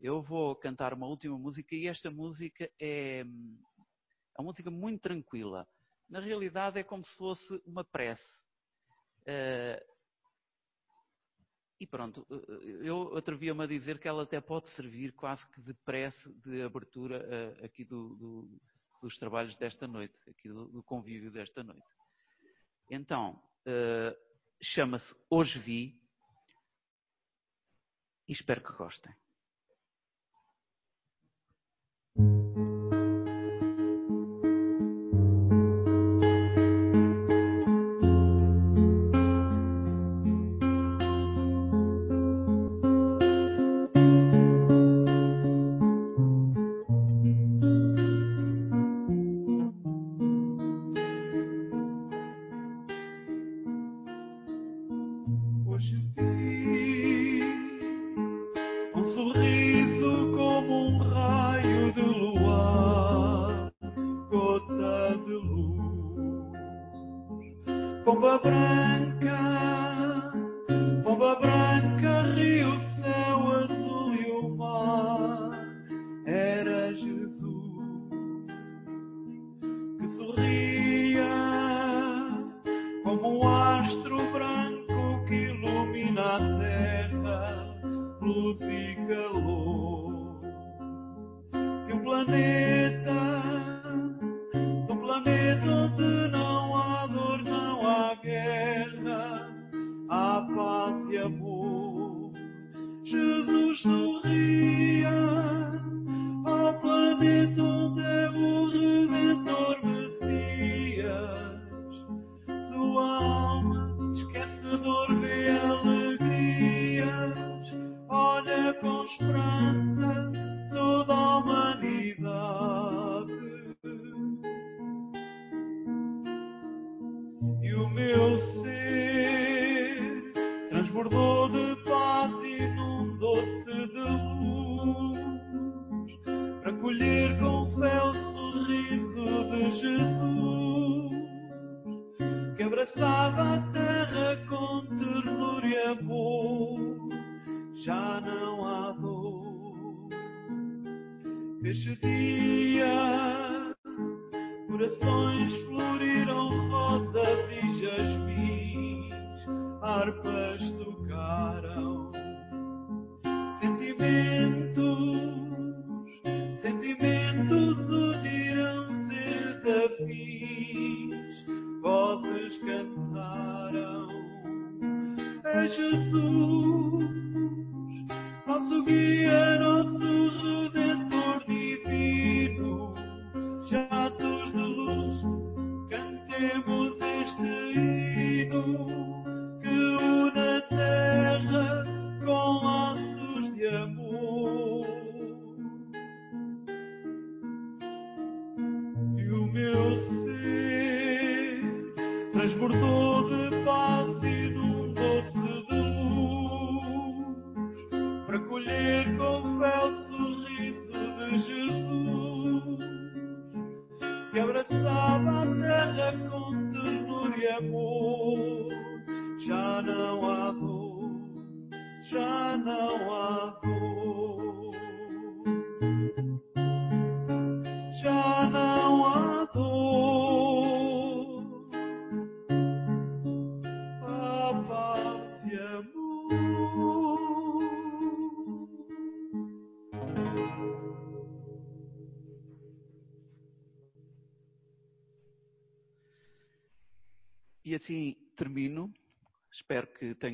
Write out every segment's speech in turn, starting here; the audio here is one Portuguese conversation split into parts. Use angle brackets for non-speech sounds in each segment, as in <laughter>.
eu vou cantar uma última música e esta música é, é uma música muito tranquila. Na realidade é como se fosse uma prece. Uh, e pronto, eu atrevia-me a dizer que ela até pode servir quase que de prece de abertura uh, aqui do, do, dos trabalhos desta noite, aqui do, do convívio desta noite. Então, uh, chama-se Hoje Vi e espero que gostem.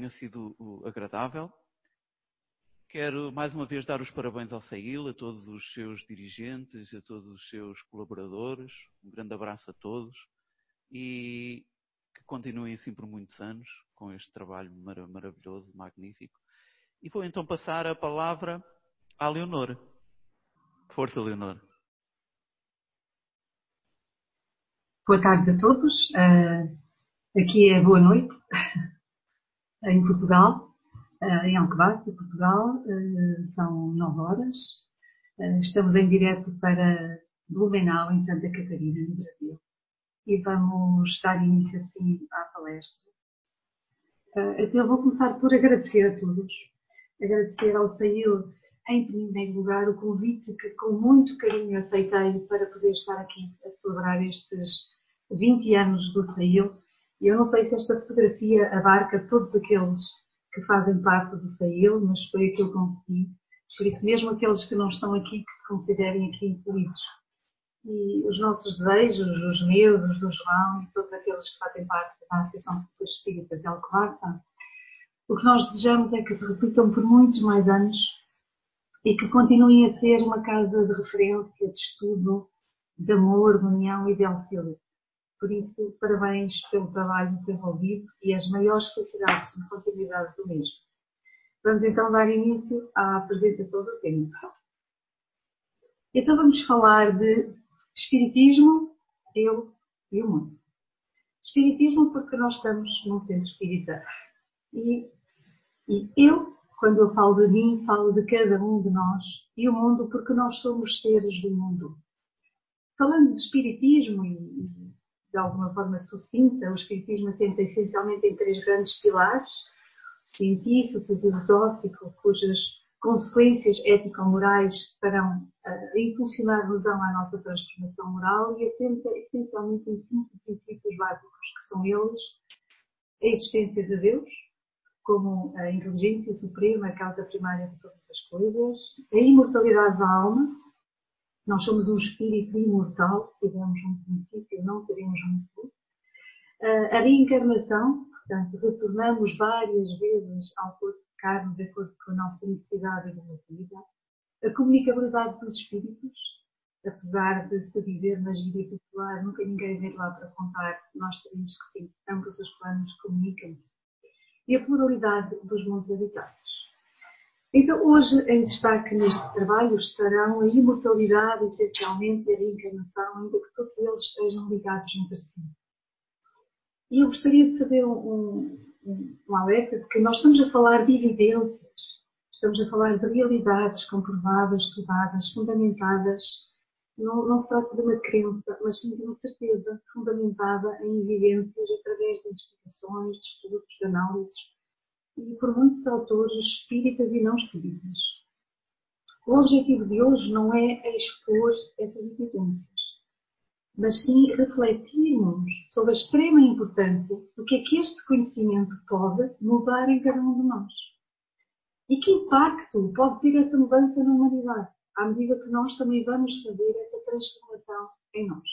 Tenha sido agradável. Quero mais uma vez dar os parabéns ao CEIL, a todos os seus dirigentes, a todos os seus colaboradores. Um grande abraço a todos e que continuem assim por muitos anos com este trabalho maravilhoso, magnífico. E vou então passar a palavra à Leonor. Força, Leonor. Boa tarde a todos. Uh, Aqui é boa noite, em Portugal, eh, em Alcobaça, Portugal, eh, são nove horas. Eh, estamos em direto para Blumenau, em Santa Catarina, no Brasil. E vamos dar início assim à palestra. Eu vou começar por agradecer a todos, agradecer ao Sail em primeiro lugar, o convite que com muito carinho aceitei para poder estar aqui a celebrar estes 20 anos do SAIL. Eu não sei se esta fotografia abarca todos aqueles que fazem parte do SAIL, mas foi aquilo que eu consegui. Por isso, mesmo aqueles que não estão aqui, que se considerem aqui incluídos. E os nossos desejos, os meus, os do João e todos aqueles que fazem parte da Associação de Cultura Espírita de Alcobaça, o que nós desejamos é que se repitam por muitos mais anos e que continuem a ser uma casa de referência, de estudo, de amor, de união e de auxílio. Por isso, parabéns pelo trabalho desenvolvido e as maiores felicidades na continuidade do mesmo. Vamos então dar início à apresentação do tema. Então vamos falar de Espiritismo, eu e o mundo. Espiritismo porque nós estamos num centro espírita. E, e eu, quando eu falo de mim, falo de cada um de nós e o mundo porque nós somos seres do mundo. Falando de Espiritismo e, de alguma forma sucinta, o Espiritismo assenta essencialmente em três grandes pilares, científico, filosófico, cujas consequências ético-morais farão uh, impulsionar-nos à nossa transformação moral e assenta essencialmente em cinco princípios básicos, que são eles a existência de Deus, como a inteligência suprema, a causa primária de todas as coisas, a imortalidade da alma, nós somos um espírito imortal, se tivermos um princípio, não teremos um futuro, a reencarnação, portanto, retornamos várias vezes ao corpo de carne de acordo com a nossa necessidade evolutiva, a comunicabilidade dos espíritos, apesar de se dizer na gíria popular, nunca ninguém veio lá para contar, nós sabemos que sim, ambos os planos comunicam-se. E a pluralidade dos mundos habitados. Então, hoje, em destaque neste trabalho, estarão a imortalidade, essencialmente, a reencarnação, ainda que todos eles estejam ligados entre si. E eu gostaria de fazer um, um, um alerta de que nós estamos a falar de evidências, estamos a falar de realidades comprovadas, estudadas, fundamentadas. Não, não se trata de uma crença, mas sim de uma certeza fundamentada em evidências através de investigações, de estudos, de análises e por muitos autores espíritas e não espíritas. O objetivo de hoje não é expor essas evidências, mas sim refletirmos sobre a extrema importância do que é que este conhecimento pode mudar em cada um de nós. E que impacto pode ter essa mudança na humanidade, à medida que nós também vamos fazer essa transformação em nós.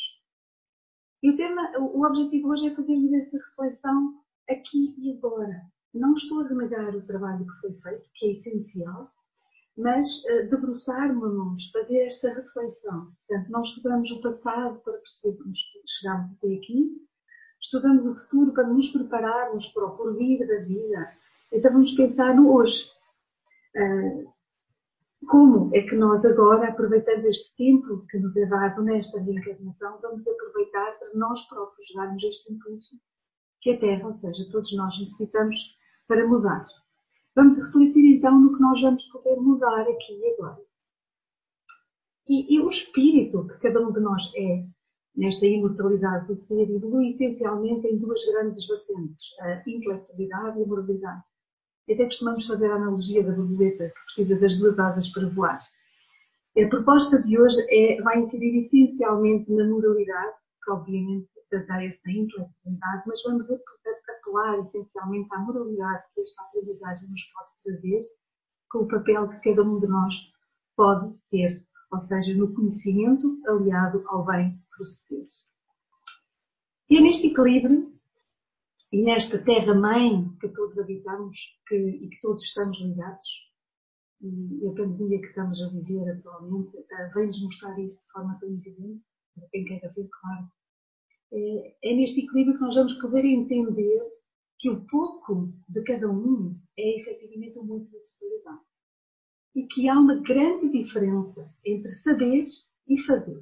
E o tema, o objetivo hoje é fazermos essa reflexão aqui e agora, não estou a renegar o trabalho que foi feito, que é essencial, mas uh, debruçarmos-nos, fazer esta reflexão. Portanto, nós estudamos o passado para perceber como chegámos até aqui, estudamos o futuro para nos prepararmos para o porvir da vida. Então vamos pensar no hoje. Uh, como é que nós agora, aproveitando este tempo que nos é dado nesta reencarnação, vamos aproveitar para nós próprios darmos este impulso que a Terra, ou seja, todos nós necessitamos para mudar. Vamos refletir então no que nós vamos poder mudar aqui e agora. E, e o espírito que cada um de nós é, nesta imortalidade do ser, evolui essencialmente em duas grandes vertentes, a intelectualidade e a moralidade. Até costumamos fazer a analogia da borboleta que precisa das duas asas para voar. A proposta de hoje é, vai incidir essencialmente na moralidade, que obviamente baseia-se na intelectualidade, mas vamos apelar essencialmente à moralidade que esta aprendizagem nos pode trazer, com o papel que cada um de nós pode ter, ou seja, no conhecimento aliado ao bem proceder. E é neste equilíbrio e nesta terra-mãe que todos habitamos que, e que todos estamos ligados, e a pandemia que estamos a viver atualmente uh, vem-nos mostrar isso de forma tão evidente, para quem quer ver, claro, é, é neste equilíbrio que nós vamos poder entender que o pouco de cada um é efetivamente o muito da totalidade. E que há uma grande diferença entre saber e fazer.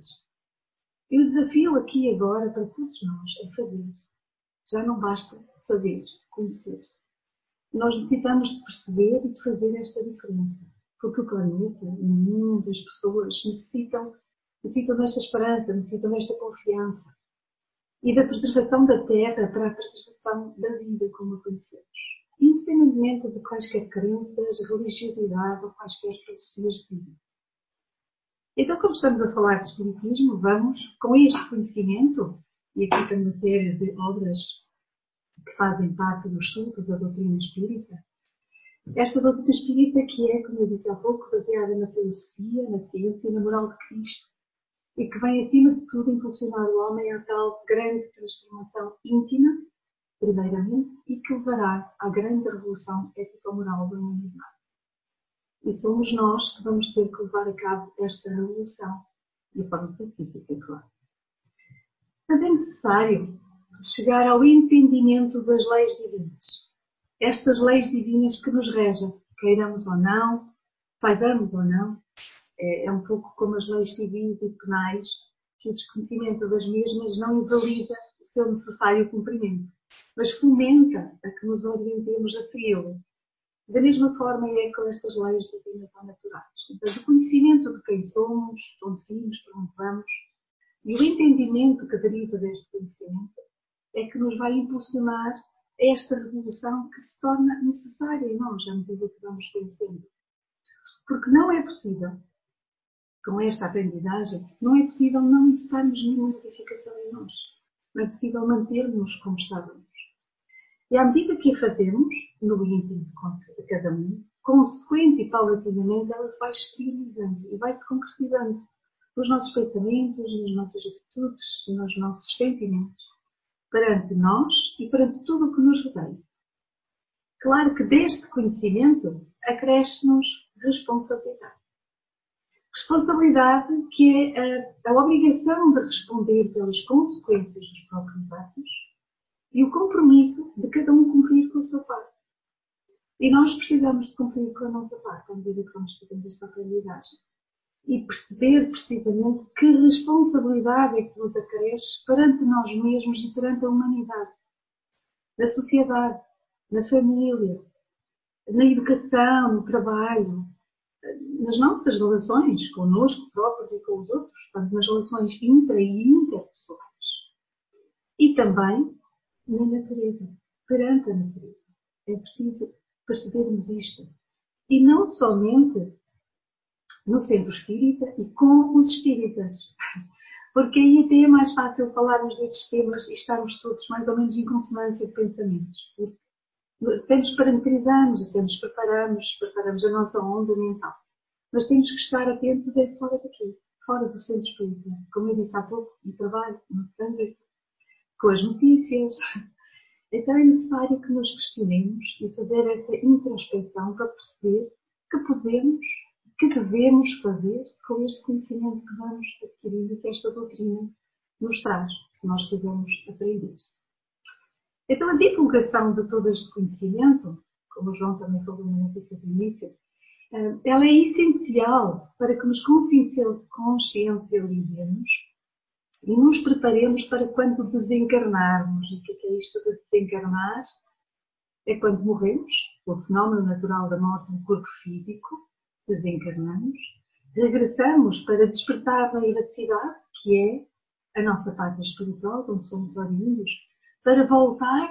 E o desafio aqui agora para todos nós é fazer. Já não basta saber, conhecer. Nós necessitamos de perceber e de fazer esta diferença. Porque o planeta, o mundo, as pessoas necessitam, necessitam desta esperança, necessitam desta confiança e da preservação da terra para a preservação da vida como a conhecemos. independentemente de quaisquer crenças, religiosidade ou quaisquer filosofias de vida. Então, como estamos a falar de Espiritismo, vamos, com este conhecimento, e aqui tem uma série de obras que fazem parte do estudo da doutrina espírita, esta doutrina espírita que é, como eu disse há pouco, baseada na filosofia, na ciência e na moral de Cristo, e que vem, acima de tudo, impulsionar o homem a tal grande transformação íntima, primeiramente, e que levará à grande revolução ético-moral da humanidade. E somos nós que vamos ter que levar a cabo esta revolução, de forma pacífica, claro. Mas é necessário chegar ao entendimento das leis divinas. Estas leis divinas que nos regem, queiramos ou não, saibamos ou não, é, é um pouco como as leis civis e penais, que o desconhecimento das mesmas não invalida o seu necessário cumprimento, mas fomenta a que nos orientemos a segui-lo da mesma forma é com estas leis divinas ou naturais. Então, o conhecimento de quem somos, de onde vimos, para onde vamos, e o entendimento que deriva deste conhecimento é que nos vai impulsionar esta revolução que se torna necessária em nós, à medida que vamos conhecendo. Porque não é possível, com esta aprendizagem, não é possível não necessitarmos nenhuma modificação em nós. Não é possível mantermos como estávamos. E à medida que a fazemos, no íntimo de cada um, consequente e paulatinamente ela se vai exteriorizando e vai se concretizando nos nossos pensamentos, nas nossas atitudes, nos nossos sentimentos, perante nós e perante tudo o que nos rodeia. Claro que deste conhecimento acresce-nos responsabilidade. Responsabilidade que é a, a obrigação de responder pelas consequências dos próprios atos e o compromisso de cada um cumprir com a sua parte. E nós precisamos de cumprir com a nossa parte à medida que vamos fazendo esta aprendizagem. E perceber precisamente que responsabilidade é que nos acresce perante nós mesmos e perante a humanidade, na sociedade, na família, na educação, no trabalho, nas nossas relações connosco próprios e com os outros, portanto, nas relações intra e interpessoais. E também na natureza, perante a natureza. É preciso percebermos isto. E não somente no centro espírita e com os espíritas. <laughs> Porque aí até é mais fácil falarmos destes temas e estarmos todos mais ou menos em consonância de pensamentos. Temos parametrizamos, temos preparamos, preparamos a nossa onda mental. Mas temos que estar atentos é fora daqui, fora do centro espírita. Como eu disse há pouco, no trabalho, no trânsito, com as notícias. Então é necessário que nos questionemos e fazer essa introspecção para perceber que podemos, que devemos fazer com este conhecimento que vamos adquirindo e que esta doutrina nos traz, se nós quisermos aprender. Então a divulgação de todo este conhecimento, como o João também falou no notícia do início, ela é essencial para que nos consciencializemos e nos preparemos para quando desencarnarmos. O que é, é isto de desencarnar? É quando morremos, o fenómeno natural da morte do corpo físico, desencarnamos, regressamos para despertar na eletricidade, que é a nossa parte espiritual, onde somos oriundos, para voltar,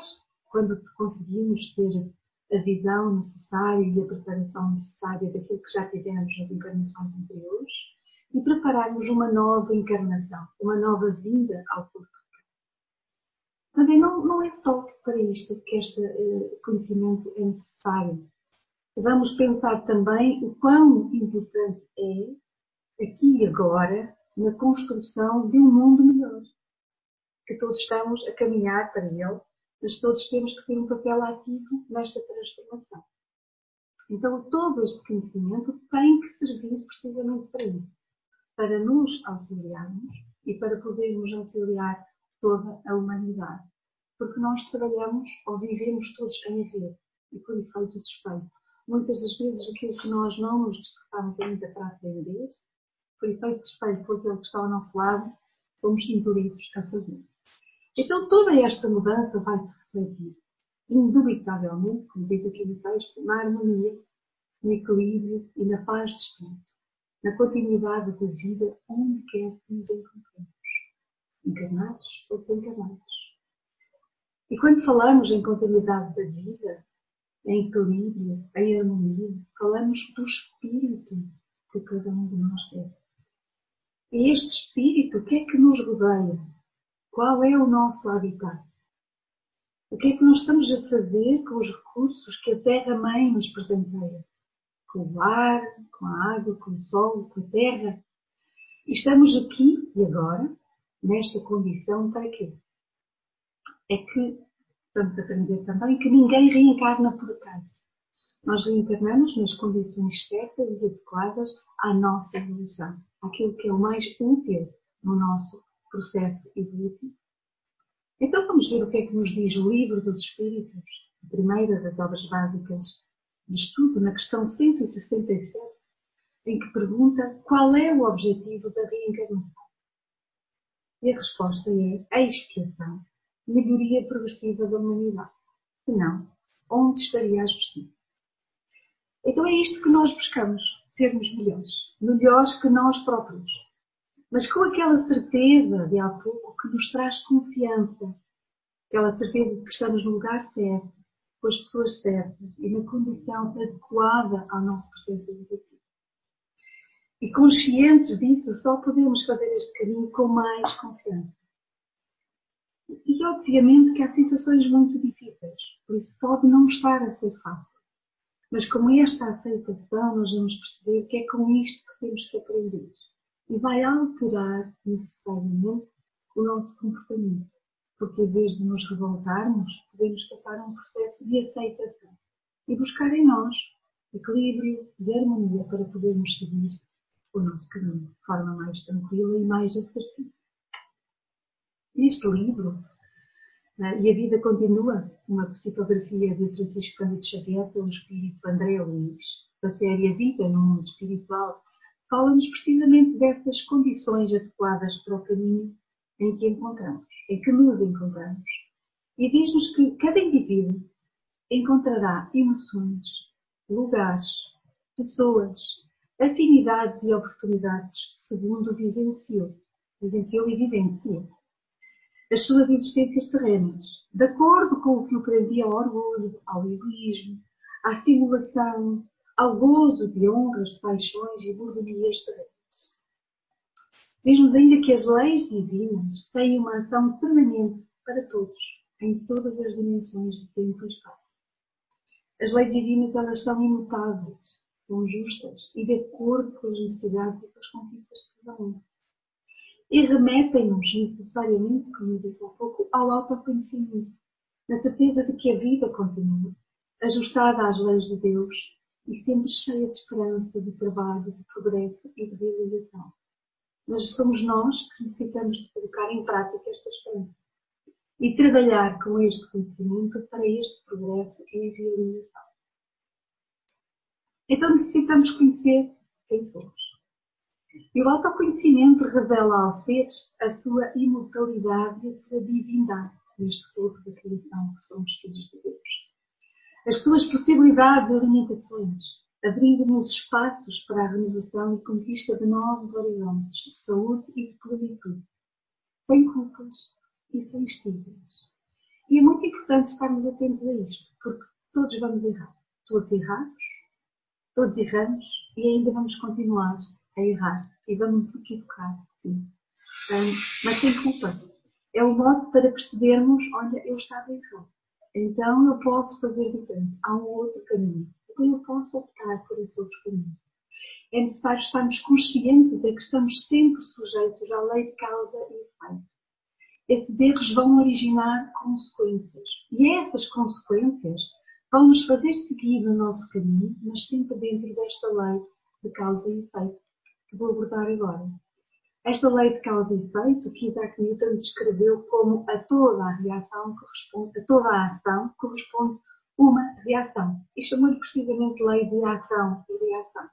quando conseguimos ter a visão necessária e a preparação necessária daquilo que já tivemos nas encarnações anteriores, e prepararmos uma nova encarnação, uma nova vinda ao corpo. Mas não, não é só para isto que este uh, conhecimento é necessário. Vamos pensar também o quão importante é, aqui e agora, na construção de um mundo melhor. Que todos estamos a caminhar para ele, mas todos temos que ter um papel ativo nesta transformação. Então, todo este conhecimento tem que servir precisamente para isso para nos auxiliarmos e para podermos auxiliar toda a humanidade. Porque nós trabalhamos ou vivemos todos em haver e por efeito de espelho. Muitas das vezes aquilo que nós não nos despertamos ainda para aprender, por efeito espelho por aquilo que está ao nosso lado, somos induzidos a fazer. Então toda esta mudança vai se refletir, indubitavelmente, como diz aqui no texto, na harmonia, no equilíbrio e na paz de espírito na continuidade da vida onde quer que nos encontremos, encarnados ou desencarnados. E quando falamos em continuidade da vida, em equilíbrio, em harmonia. Falamos do espírito que cada um de nós é. E este espírito, o que é que nos rodeia? Qual é o nosso habitat? O que é que nós estamos a fazer com os recursos que a Terra-mãe nos presenteia? Com o ar, com a água, com o sol, com a terra. E estamos aqui e agora, nesta condição, para quê? É que vamos aprender também que ninguém reencarna por acaso. Nós reencarnamos nas condições certas e adequadas à nossa evolução, aquilo que é o mais útil no nosso processo evolutivo. Então vamos ver o que é que nos diz o Livro dos Espíritos, a primeira das obras básicas de estudo, na questão 167, em que pergunta qual é o objetivo da reencarnação. E a resposta é a expiação, melhoria progressiva da humanidade. Senão, onde estaria a justiça? Então é isto que nós buscamos, sermos melhores, melhores que nós próprios mas com aquela certeza de há pouco que nos traz confiança, aquela certeza de que estamos no lugar certo, com as pessoas certas e na condição adequada ao nosso processo educativo. E conscientes disso, só podemos fazer este caminho com mais confiança. E obviamente que há situações muito difíceis, por isso pode não estar a ser fácil. Mas com esta aceitação, nós vamos perceber que é com isto que temos que aprender e vai alterar necessariamente o nosso comportamento. Porque em vez de nos revoltarmos, podemos passar a um processo de aceitação e buscar em nós equilíbrio e harmonia para podermos seguir o nosso caminho de forma mais tranquila e mais assertiva. Neste livro, eh, E a Vida Continua, uma psicografia de Francisco Cândido Xavier pelo espírito André Luiz, da série A Vida no Mundo Espiritual, fala-nos precisamente dessas condições adequadas para o caminho em que encontramos, em que nos encontramos. E diz-nos que cada indivíduo encontrará emoções, lugares, pessoas, afinidades e oportunidades segundo vivenciou, vivenciou e vivencia as suas existências terrenas, de acordo com o que o prendia ao orgulho, ao egoísmo, à simulação, ao gozo de honras, paixões e mordomias terrenas. Diz-nos ainda que as leis divinas têm uma ação permanente para todos, em todas as dimensões de tempo e espaço. As leis divinas elas são imutáveis, são justas e de acordo com as necessidades e com as conquistas de cada um. E remetem-nos necessariamente, como eu disse há pouco, ao autoconhecimento, na certeza de que a vida continua, ajustada às leis de Deus e sempre cheia de esperança, de trabalho, de progresso e de realização. Mas somos nós que necessitamos de colocar em prática esta esperança e trabalhar com este conhecimento para este progresso e realização. Então necessitamos conhecer quem somos. E o autoconhecimento revela ao ser a sua imortalidade e a sua divindade, neste todo da criação que somos filhos de Deus as suas possibilidades e limitações, abrindo-nos espaços para a renovação e conquista de novos horizontes de saúde e de plenitude, sem culpas e sem estigmas. E é muito importante estarmos atentos a isto, porque todos vamos errar. Todos erramos, todos erramos e ainda vamos continuar a errar e vamos equivocar, sim. Um, mas sem culpa. É o modo para percebermos, olha, eu estava errado. Então eu posso fazer diferente. Há um outro caminho. Então eu posso optar por esse outro caminho. É necessário estarmos conscientes de que estamos sempre sujeitos à lei de causa e efeito. Esses erros vão originar consequências. E essas consequências vão nos fazer seguir o nosso caminho, mas sempre dentro desta lei de causa e efeito que vou abordar agora. Esta lei de causa e efeito que Isaac Newton descreveu como a toda a reação corresponde, a toda a ação corresponde uma reação. E chamou-lhe precisamente lei de ação e reação.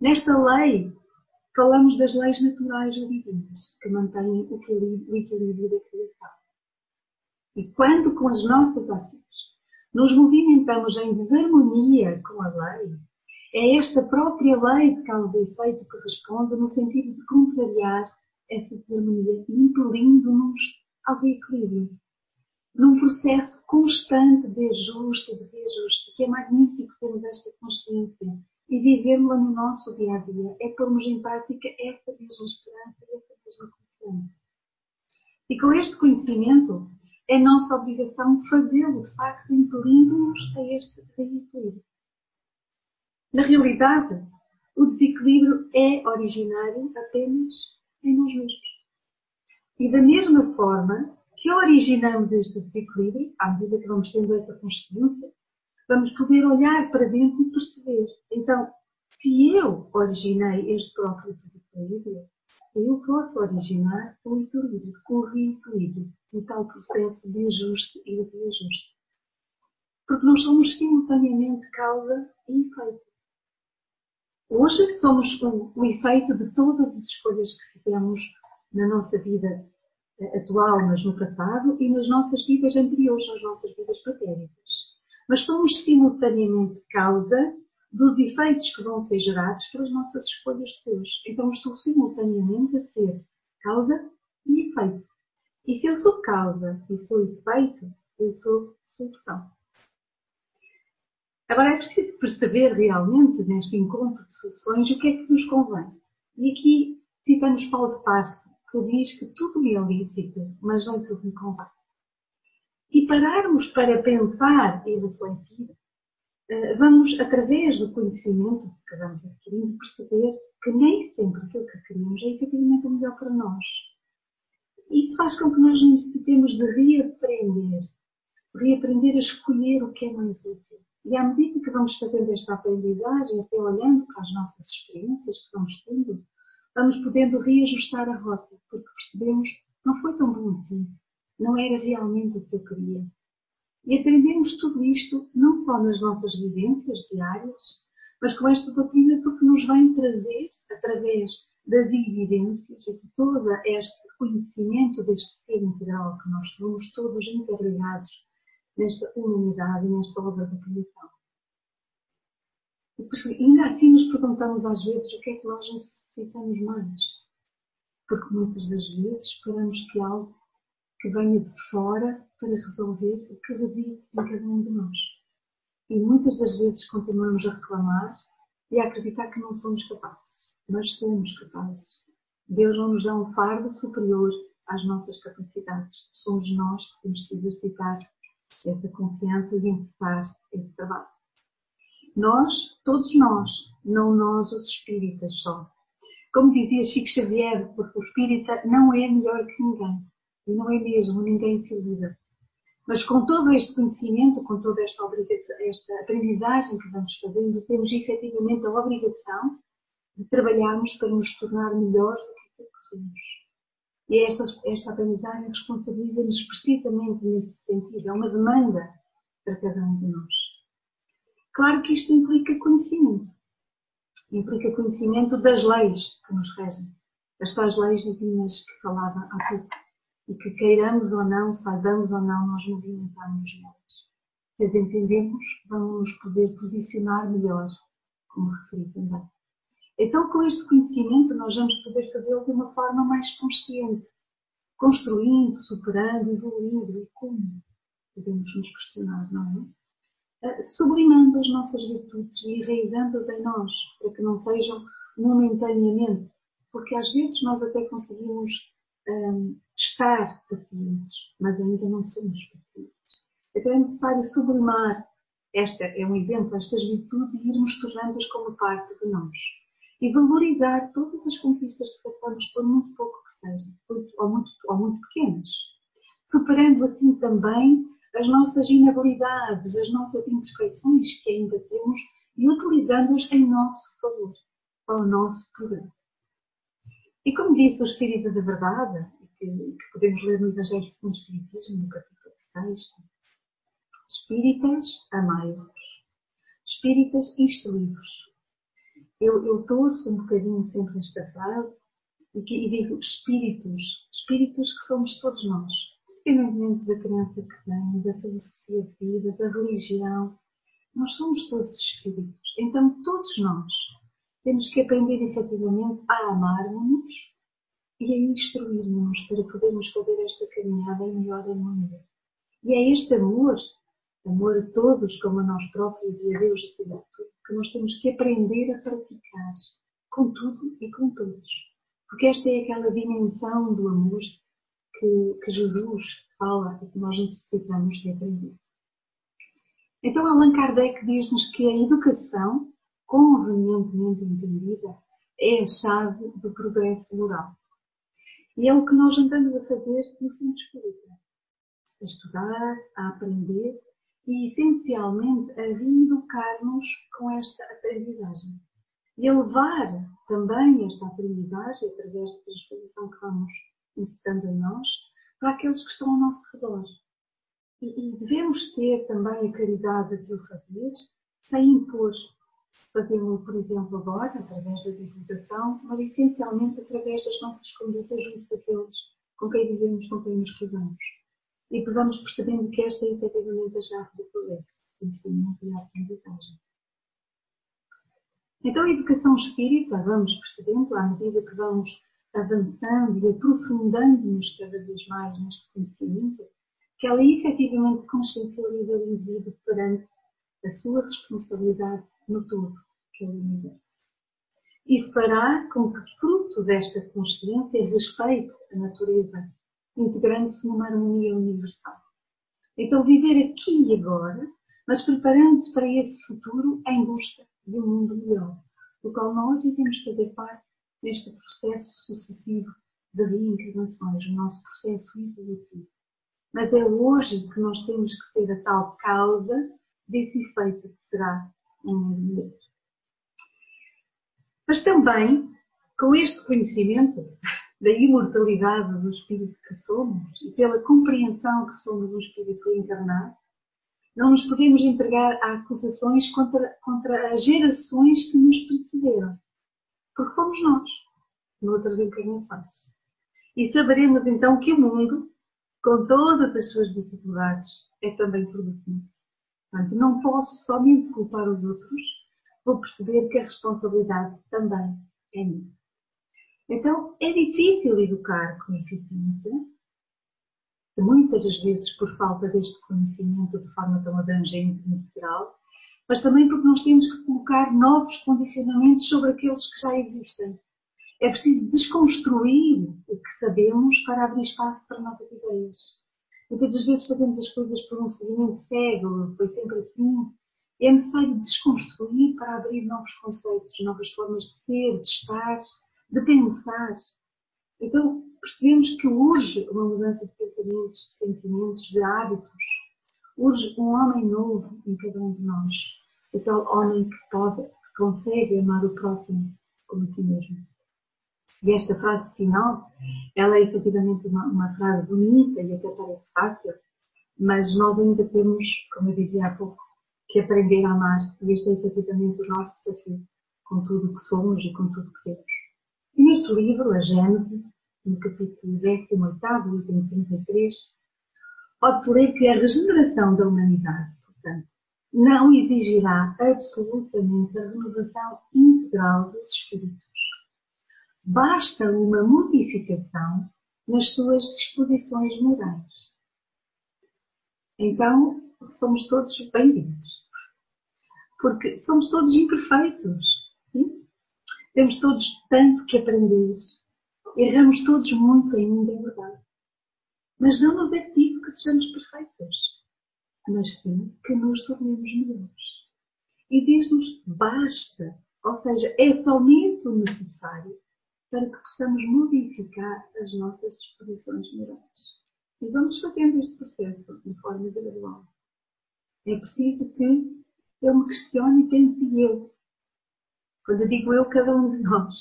Nesta lei, falamos das leis naturais ou divinas, que mantêm o equilíbrio, o equilíbrio da criação. E quando com as nossas ações nos movimentamos em desarmonia com a lei, é esta própria lei de causa e efeito que responde no sentido de contrariar essa desarmonia, impelindo-nos ao reequilíbrio. num processo constante de ajuste, de reajuste, que é magnífico termos esta consciência e vivermos-la no nosso dia a dia. É pormos em prática essa mesma esperança e essa mesma confiança. E com este conhecimento, é nossa obrigação fazê-lo, de facto, impelindo-nos a este reequilíbrio. Na realidade, o desequilíbrio é originário apenas em nós mesmos. E da mesma forma que originamos este desequilíbrio, à medida que vamos tendo essa consciência, vamos poder olhar para dentro e perceber. Então, se eu originei este próprio desequilíbrio, eu posso originar o equilíbrio, o reequilíbrio, um tal processo de ajuste e de reajuste. Porque nós somos simultaneamente causa e efeito. Hoje somos o, o efeito de todas as escolhas que fizemos na nossa vida eh, atual, mas no passado, e nas nossas vidas anteriores, nas nossas vidas pretéritas. Mas somos simultaneamente causa dos efeitos que vão ser gerados pelas nossas escolhas de hoje. Então estou simultaneamente a ser causa e efeito. E se eu sou causa e sou efeito, eu sou solução. Agora é preciso perceber realmente, neste encontro de soluções, o que é que nos convém. E aqui citamos Paulo de Tarso, que diz que tudo me é lícito, mas não tudo me convém. E pararmos para pensar e refletir, eh, vamos, através do conhecimento que vamos adquirindo, perceber que nem sempre aquilo que queremos é efetivamente o melhor para nós. Isso faz com que nós necessitemos de reaprender, reaprender a escolher o que é mais útil. E à medida que vamos fazendo esta aprendizagem, até olhando para as nossas experiências que vamos tendo, vamos podendo reajustar a rota, porque percebemos não foi tão bom assim, não era realmente o que eu queria. E aprendemos tudo isto não só nas nossas vivências diárias, mas com esta doutrina porque nos vem trazer, através das evidências e de todo este conhecimento deste ser integral que nós somos todos interligados nesta humanidade e nesta obra da criação. E ainda assim nos perguntamos às vezes o que é que nós necessitamos mais. Porque muitas das vezes esperamos que algo que venha de fora para resolver o que reside em cada um de nós. E muitas das vezes continuamos a reclamar e a acreditar que não somos capazes. Mas somos capazes. Deus não nos dá um fardo superior às nossas capacidades. Somos nós que temos que exercitar essa confiança e empezar esse trabalho. Nós, todos nós, não nós os espíritas só, como dizia Chico Xavier, porque o espírita não é melhor que ninguém. E não é mesmo, ninguém se ilida. Mas com todo este conhecimento, com toda esta, esta aprendizagem que vamos fazendo, temos efetivamente a obrigação de trabalharmos para nos tornar melhores do que que somos. E esta, esta aprendizagem responsabiliza-nos precisamente nesse sentido. É uma demanda para cada um de nós. Claro que isto implica conhecimento implica conhecimento das leis que nos regem. As tais leis divinas que falava há pouco. E que queiramos ou não, saibamos ou não, nós movimentamos nelas. Se as entendemos, vamos nos poder posicionar melhor, como referi também. Então, com este conhecimento, nós vamos poder fazê-lo de uma forma mais consciente, construindo, superando, evoluindo. E como? Podemos nos questionar, não é? Eh, sublimando as nossas virtudes e enraizando-as em nós, para que não sejam momentaneamente, porque às vezes nós até conseguimos um, ehm, estar pacientes, mas ainda não somos pacientes. Então é necessário sublimar, esta é um exemplo, estas virtudes e irmos tornando-as como parte de nós. E valorizar todas as conquistas que passamos, por muito pouco que sejam, ou muito, ou muito pequenas. Superando assim também as nossas inabilidades, as nossas imperfeições que ainda temos e utilizando-as em nosso favor, para o nosso progresso. E como disse o Espírito da Verdade, que, que podemos ler no Evangelho segundo Espiritismo, no capítulo 6, Espíritas, amai-vos. Espíritas, instruí-vos. Eu, eu torço um bocadinho sempre esta frase e, que, e digo espíritos, espíritos que somos todos nós independentemente da crença que tem, da filosofia de vida, da religião, nós somos todos espíritos. Então, todos nós temos que aprender efetivamente a amar-nos e a instruir-nos para podermos fazer esta caminhada em melhor harmonia. E é este amor, amor a todos como a nós próprios e a Deus de tudo, que nós temos que aprender a praticar com tudo e com todos. Porque esta é aquela dimensão do amor que, que Jesus fala e que nós necessitamos de aprender. Então Allan Kardec diz-nos que a educação, convenientemente entendida, é a chave do progresso moral. E é o que nós andamos a fazer no Centro Espírita. A estudar, a aprender e, essencialmente, a reeducar-nos com esta aprendizagem. E a levar também esta aprendizagem, através da transformação que vamos incitando em nós, para aqueles que estão ao nosso redor. E, e devemos ter também a caridade de o fazer, sem impor. Fazemos, por exemplo, agora, através da divulgação, mas essencialmente através das nossas condutas junto daqueles com quem vivemos, com quem nos cruzamos. E que vamos percebendo que esta é efetivamente a chave do progresso, o ensinamento e aprendizagem. Então, a educação espírita, vamos percebendo, à medida que vamos avançando e aprofundando-nos cada vez mais neste conhecimento, que ela efetivamente consciencializa o indivíduo perante a sua responsabilidade no todo, que é o universo. E fará com que, fruto desta consciência, respeite a natureza, integrando-se numa harmonia universal. Então, viver aqui e agora, mas preparando-se para esse futuro em busca de um mundo melhor, do qual nós iremos fazer parte neste processo sucessivo de reencarnações, o nosso processo evolutivo. Mas é hoje que nós temos que ser a tal causa desse efeito que será um movimento. Mas também, com este conhecimento da imortalidade do espírito que somos e pela compreensão que somos um espírito encarnado, não nos podemos entregar a acusações contra, contra as gerações que nos precederam. Porque fomos nós, noutras encarnações. E saberemos então que o mundo com todas as suas dificuldades, é também produtivo. Portanto, não posso somente culpar os outros, vou perceber que a responsabilidade também é minha. Então, é difícil educar com eficiência, muitas das vezes por falta deste conhecimento de forma tão abrangente e integral, mas também porque nós temos que colocar novos condicionamentos sobre aqueles que já existem. É preciso desconstruir o que sabemos para abrir espaço para novas ideias. Muitas das vezes fazemos as coisas por um seguimento cego, foi sempre assim. É necessário desconstruir para abrir novos conceitos, novas formas de ser, de estar, de pensar. Então percebemos que urge uma mudança de pensamentos, de sentimentos, de hábitos. Urge um homem novo em cada um de nós. O tal homem que pode, que consegue amar o próximo como a si mesmo. E esta frase final, ela é efetivamente uma, uma frase bonita e até parece fácil, mas nós ainda temos, como eu dizia há pouco, que aprender a amar. E este é efetivamente o nosso desafio, com tudo o que somos e com tudo o que temos. Neste livro, a Gênesis, no capítulo 18, item 33, pode-se ler que a regeneração da humanidade, portanto, não exigirá absolutamente a renovação integral dos espíritos basta uma modificação nas suas disposições morais. Então, somos todos bem-vindos. Porque somos todos imperfeitos. Sim? Temos todos tanto que aprender. Erramos todos muito ainda, é verdade. Mas não nos é pedido que sejamos perfeitos, mas sim que nos tornemos melhores. E diz-nos basta, ou seja, é somente o necessário para que possamos modificar as nossas disposições morais. E vamos fazendo este processo de forma gradual. É preciso que eu me questione e pense eu. Quando digo eu, cada um de nós.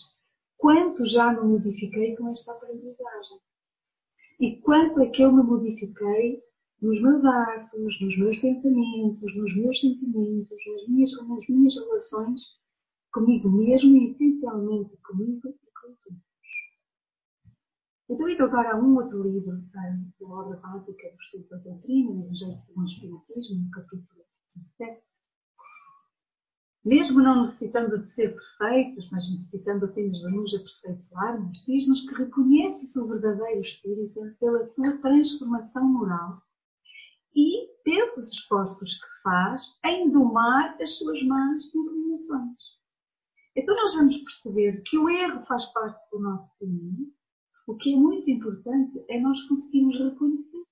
Quanto já me modifiquei com esta aprendizagem? E quanto é que eu me modifiquei nos meus atos, nos meus pensamentos, nos meus sentimentos, nas minhas, nas minhas relações comigo mesmo e essencialmente comigo então, então agora há um outro livro da obra básica do Estudo da Doutrina, o Evangelho segundo o Espiritismo, no capítulo 7. Mesmo não necessitando de ser perfeitos, mas necessitando apenas de nos aperfeiçoarmos, diz-nos que reconhece-se o verdadeiro espírito pela sua transformação moral e pelos esforços que faz em domar as suas más inclinações. Então nós vamos perceber que o erro faz parte do nosso caminho. O que é muito importante é nós conseguirmos reconhecer.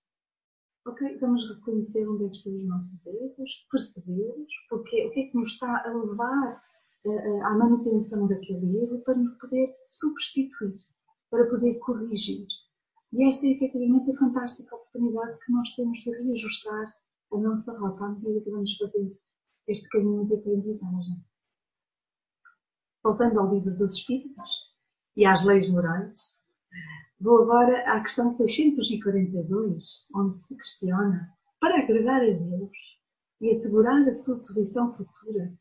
Ok? Vamos reconhecer onde é que estão os nossos erros, percebê-los, porque o que é que nos está a levar uh, à manutenção daquele erro para nos poder substituir, para poder corrigir. E esta é efetivamente a fantástica oportunidade que nós temos de reajustar a nossa rota à medida que vamos fazer este caminho de aprendizagem. Voltando ao livro dos Espíritos e às leis morais, vou agora à questão 642, onde se questiona, para agradar a Deus e assegurar a sua posição futura,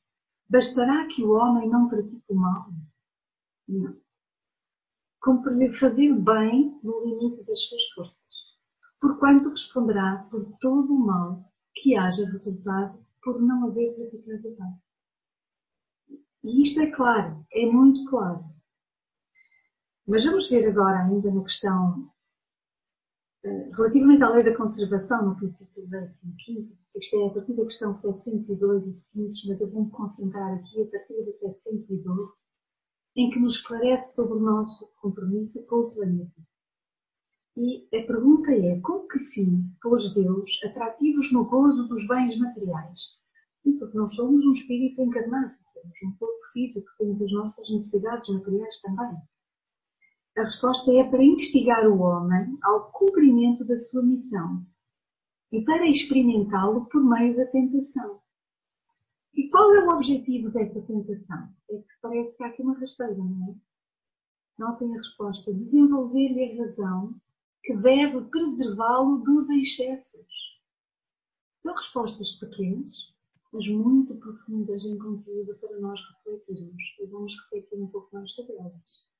bastará que o homem não pratique o mal? Não cumpre-lhe fazer bem no limite das suas forças, porquanto responderá por todo o mal que haja resultado por não haver praticado o bem. E isto é claro, é muito claro. Mas vamos ver agora ainda na questão eh, relativamente à lei da conservação no princípio 15, isto é a partir da questão 702 e seguintes, mas eu vou me concentrar aqui a partir da 712, em que nos esclarece sobre o nosso compromisso com o planeta. E a pergunta é: com que fim pôs Deus atrativos no gozo dos bens materiais? E porque nós somos um espírito encarnado, temos um corpo físico, temos as nossas necessidades materiais também. A resposta é para instigar o homem ao cumprimento da sua missão e para experimentá-lo por meio da tentação. E qual é o objetivo dessa tentação? É que parece que há aqui uma rasteira, não é? Notem a resposta. Desenvolver-lhe a razão que deve preservá-lo dos excessos. São respostas pequenas, mas muito profundas em conteúdo para nós refletirmos. E vamos refletir um pouco mais sobre elas.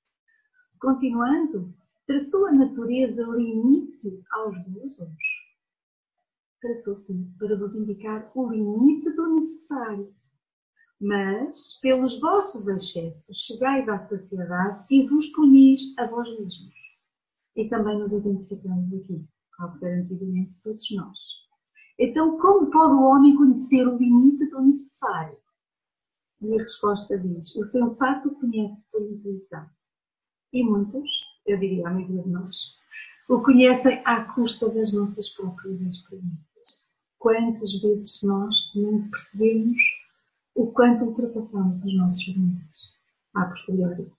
Continuando, traçou a natureza limite aos gozos? traçou sim para vos indicar o limite do necessário. Mas, pelos vossos excessos, chegais à saciedade e vos punis a vós mesmos. E também nos identificamos aqui, ao ser antigamente todos nós. Então, como pode o homem conhecer o limite do necessário? E a resposta diz: o sensato conhece por intuição. E muitos, eu diria a maioria de nós, o conhecem à custa das nossas próprias experiências quantas vezes nós não percebemos o quanto ultrapassamos os nossos limites a posteriori.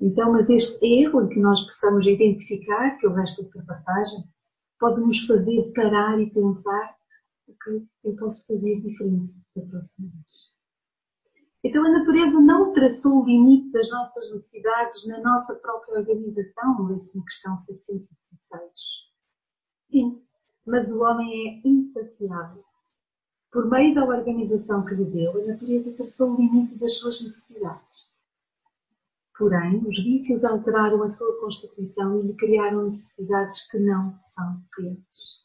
Então, mas este erro em que nós possamos identificar que houve esta ultrapassagem pode nos fazer parar e pensar o que eu posso fazer diferente da próxima vez. Então a natureza não traçou o limite das nossas necessidades na nossa própria organização, na questão 716. Sim, mas o homem é insaciável. Por meio da organização que lhe deu, a natureza traçou o limite das suas necessidades. Porém, os vícios alteraram a sua constituição e lhe criaram necessidades que não são reais.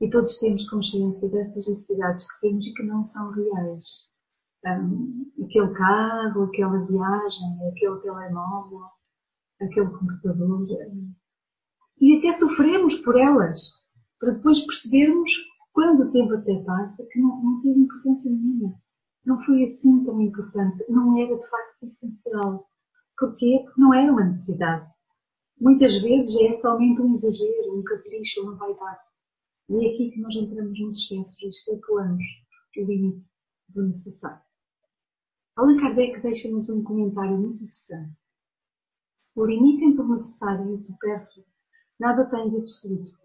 E todos temos consciência dessas necessidades que temos e que não são reais. Um, aquele carro, aquela viagem, aquele telemóvel, aquele computador. E até sofremos por elas para depois percebermos, quando o tempo até passa, que não, não teve importância nenhuma. Não foi assim tão importante. Não era de facto essencial. Porquê? Porque não era uma necessidade. Muitas vezes é somente um exagero, um capricho, uma vaidade. E é aqui que nós entramos nos excessos e extrapolamos o limite do necessário. Allan Kardec deixa-nos um comentário muito interessante. O limite entre o necessário e o supérfluo nada tem de absoluto.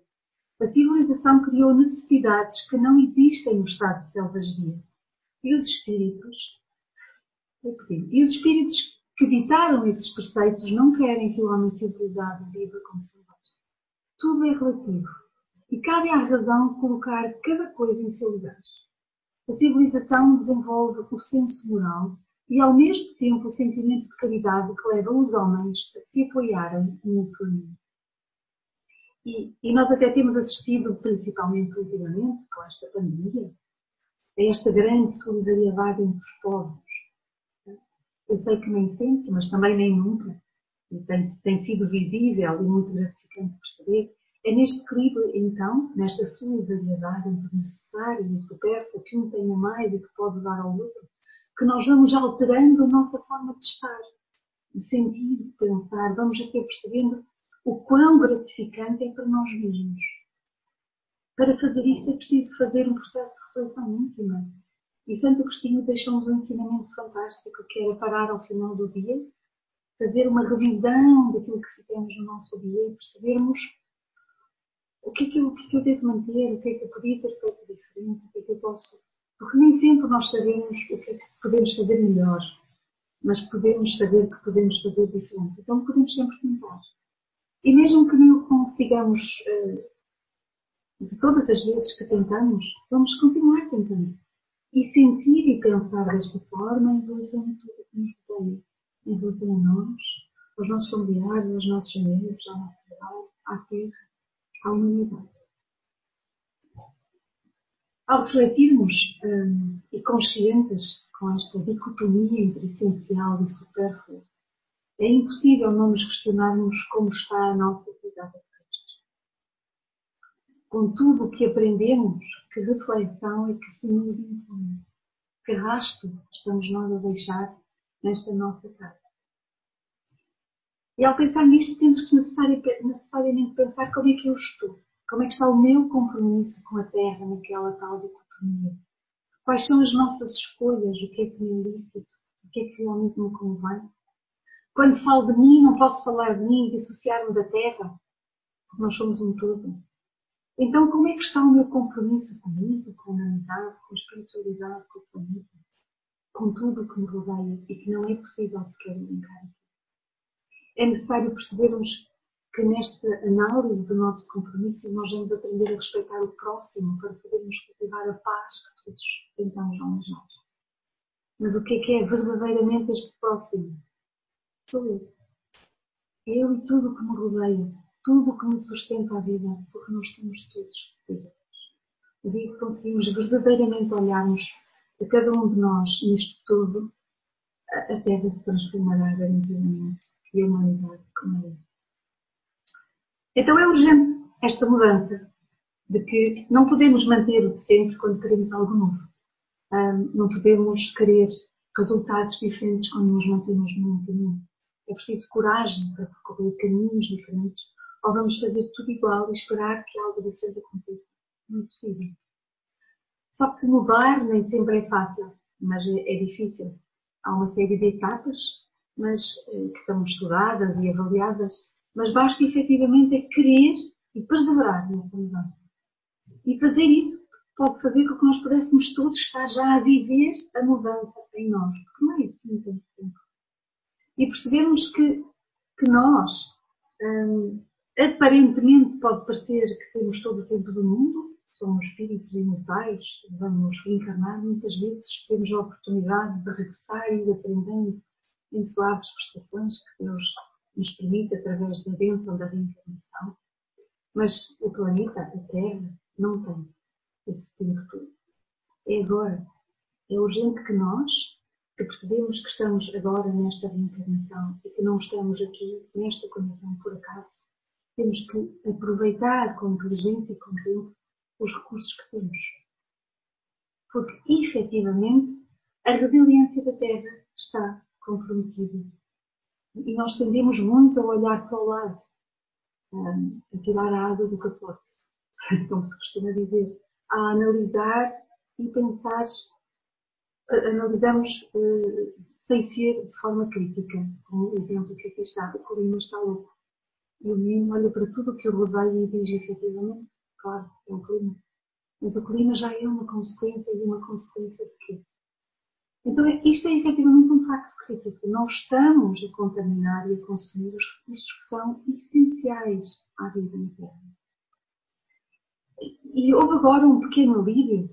A civilização criou necessidades que não existem no estado de selvageria. E os espíritos, e os espíritos que ditaram esses preceitos não querem que o homem civilizado viva como selvagem. Tudo é relativo. E cabe à razão colocar cada coisa em seu lugar. A civilização desenvolve o senso moral e, ao mesmo tempo, o sentimento de caridade que leva os homens a se apoiarem mutuamente. E, e nós até temos assistido, principalmente ultimamente, com esta pandemia, a esta grande solidariedade entre os povos. Eu sei que nem sempre, mas também nem nunca, tem, tem sido visível e muito gratificante perceber É neste equilíbrio, então, nesta solidariedade entre o necessário e o supérfluo, que um tem a mais e que pode dar ao outro, que nós vamos alterando a nossa forma de estar, de sentir, de pensar, vamos até percebendo o quão gratificante é para nós mesmos. Para fazer isso é preciso fazer um processo de reflexão íntima. E Santo Agostinho deixou-nos um ensinamento fantástico que era parar ao final do dia, fazer uma revisão daquilo que fizemos no nosso dia e percebermos o que é que eu, o que é que eu devo manter, o que é que eu podia ter feito diferente, o que é que eu posso. Porque nem sempre nós sabemos o que é que podemos fazer melhor, mas podemos saber que podemos fazer diferente. Então podemos sempre tentar. E mesmo que não consigamos, eh, de todas as vezes que tentamos, vamos continuar tentando. E sentir e pensar desta forma em relação a tudo que nos rodeia. Em relação a nós, aos nossos familiares, aos nossos amigos, ao nosso trabalho, à terra, à humanidade. Ao refletirmos hum, e conscientes com esta dicotomia entre essencial e supérfluo, é impossível não nos questionarmos como está a nossa vida de Cristo. Com tudo o que aprendemos, que reflexão é que se nos impõe? Que rasto estamos nós a deixar nesta nossa casa? E ao pensar nisto, temos que necessariamente pensar como é que eu estou. Como é que está o meu compromisso com a Terra naquela tal dicotomia? Quais são as nossas escolhas? O que é que me é lícito? O que é que realmente me convém? Quando falo de mim, não posso falar de mim e dissociar-me da Terra, porque nós somos um todo. Então, como é que está o meu compromisso comigo, com a humanidade, com a espiritualidade, com o planeta, com tudo o que me rodeia e que não é possível sequer brincar aqui? É necessário percebermos que nesta análise do nosso compromisso nós vamos aprender a respeitar o próximo para podermos cultivar a paz que todos tentamos almejar. Mas o que é que é verdadeiramente este próximo? Sou eu. Eu e tudo o que me rodeia, tudo o que me sustenta a vida, porque nós temos todos vidas. O dia que conseguimos verdadeiramente olharmos a cada um de nós nisto tudo, a Terra se transformará garantidamente e a humanidade como é. Então é urgente esta mudança de que não podemos manter o de sempre quando queremos algo novo. Não podemos querer resultados diferentes quando nos mantemos no caminho. É preciso coragem para percorrer caminhos diferentes ou vamos fazer tudo igual e esperar que algo diferente aconteça. Não é possível. Só que mudar nem sempre é fácil, mas é, é difícil. Há uma série de etapas mas, eh, que são estudadas e avaliadas, mas basta efetivamente é querer e perseverar nessa mudança. E fazer isso pode fazer com que nós pudéssemos todos estar já a viver a mudança em nós, porque não é isso que tanto tempo. E percebemos que, que nós, hum, aparentemente pode parecer que temos todo o tempo do mundo, somos espíritos imortais, vamos reencarnar, muitas vezes temos a oportunidade de regressar e de aprender em suaves prestações que Deus nos permite através da bênção da reencarnação, mas o planeta, a Terra, não tem esse tempo todo. É agora. É urgente que nós, que percebemos que estamos agora nesta reencarnação e que não estamos aqui nesta condição por acaso, temos que aproveitar com inteligência e com tempo os recursos que temos. Porque, efetivamente, a resiliência da Terra está comprometida. E nós tendemos muito a olhar para o lado, a tirar a água do capote, <laughs> como se costuma dizer, a analisar e pensar, analisamos uh, sem ser de forma crítica, como o exemplo que aqui está, o clima está louco. E o menino olha para tudo o que o rodeia e diz efetivamente, claro, é o clima. Mas o clima já é uma consequência e uma consequência de quê? Então, isto é efetivamente um facto crítico. Não estamos a contaminar e a consumir os recursos que são essenciais à vida na Terra. E houve agora um pequeno alívio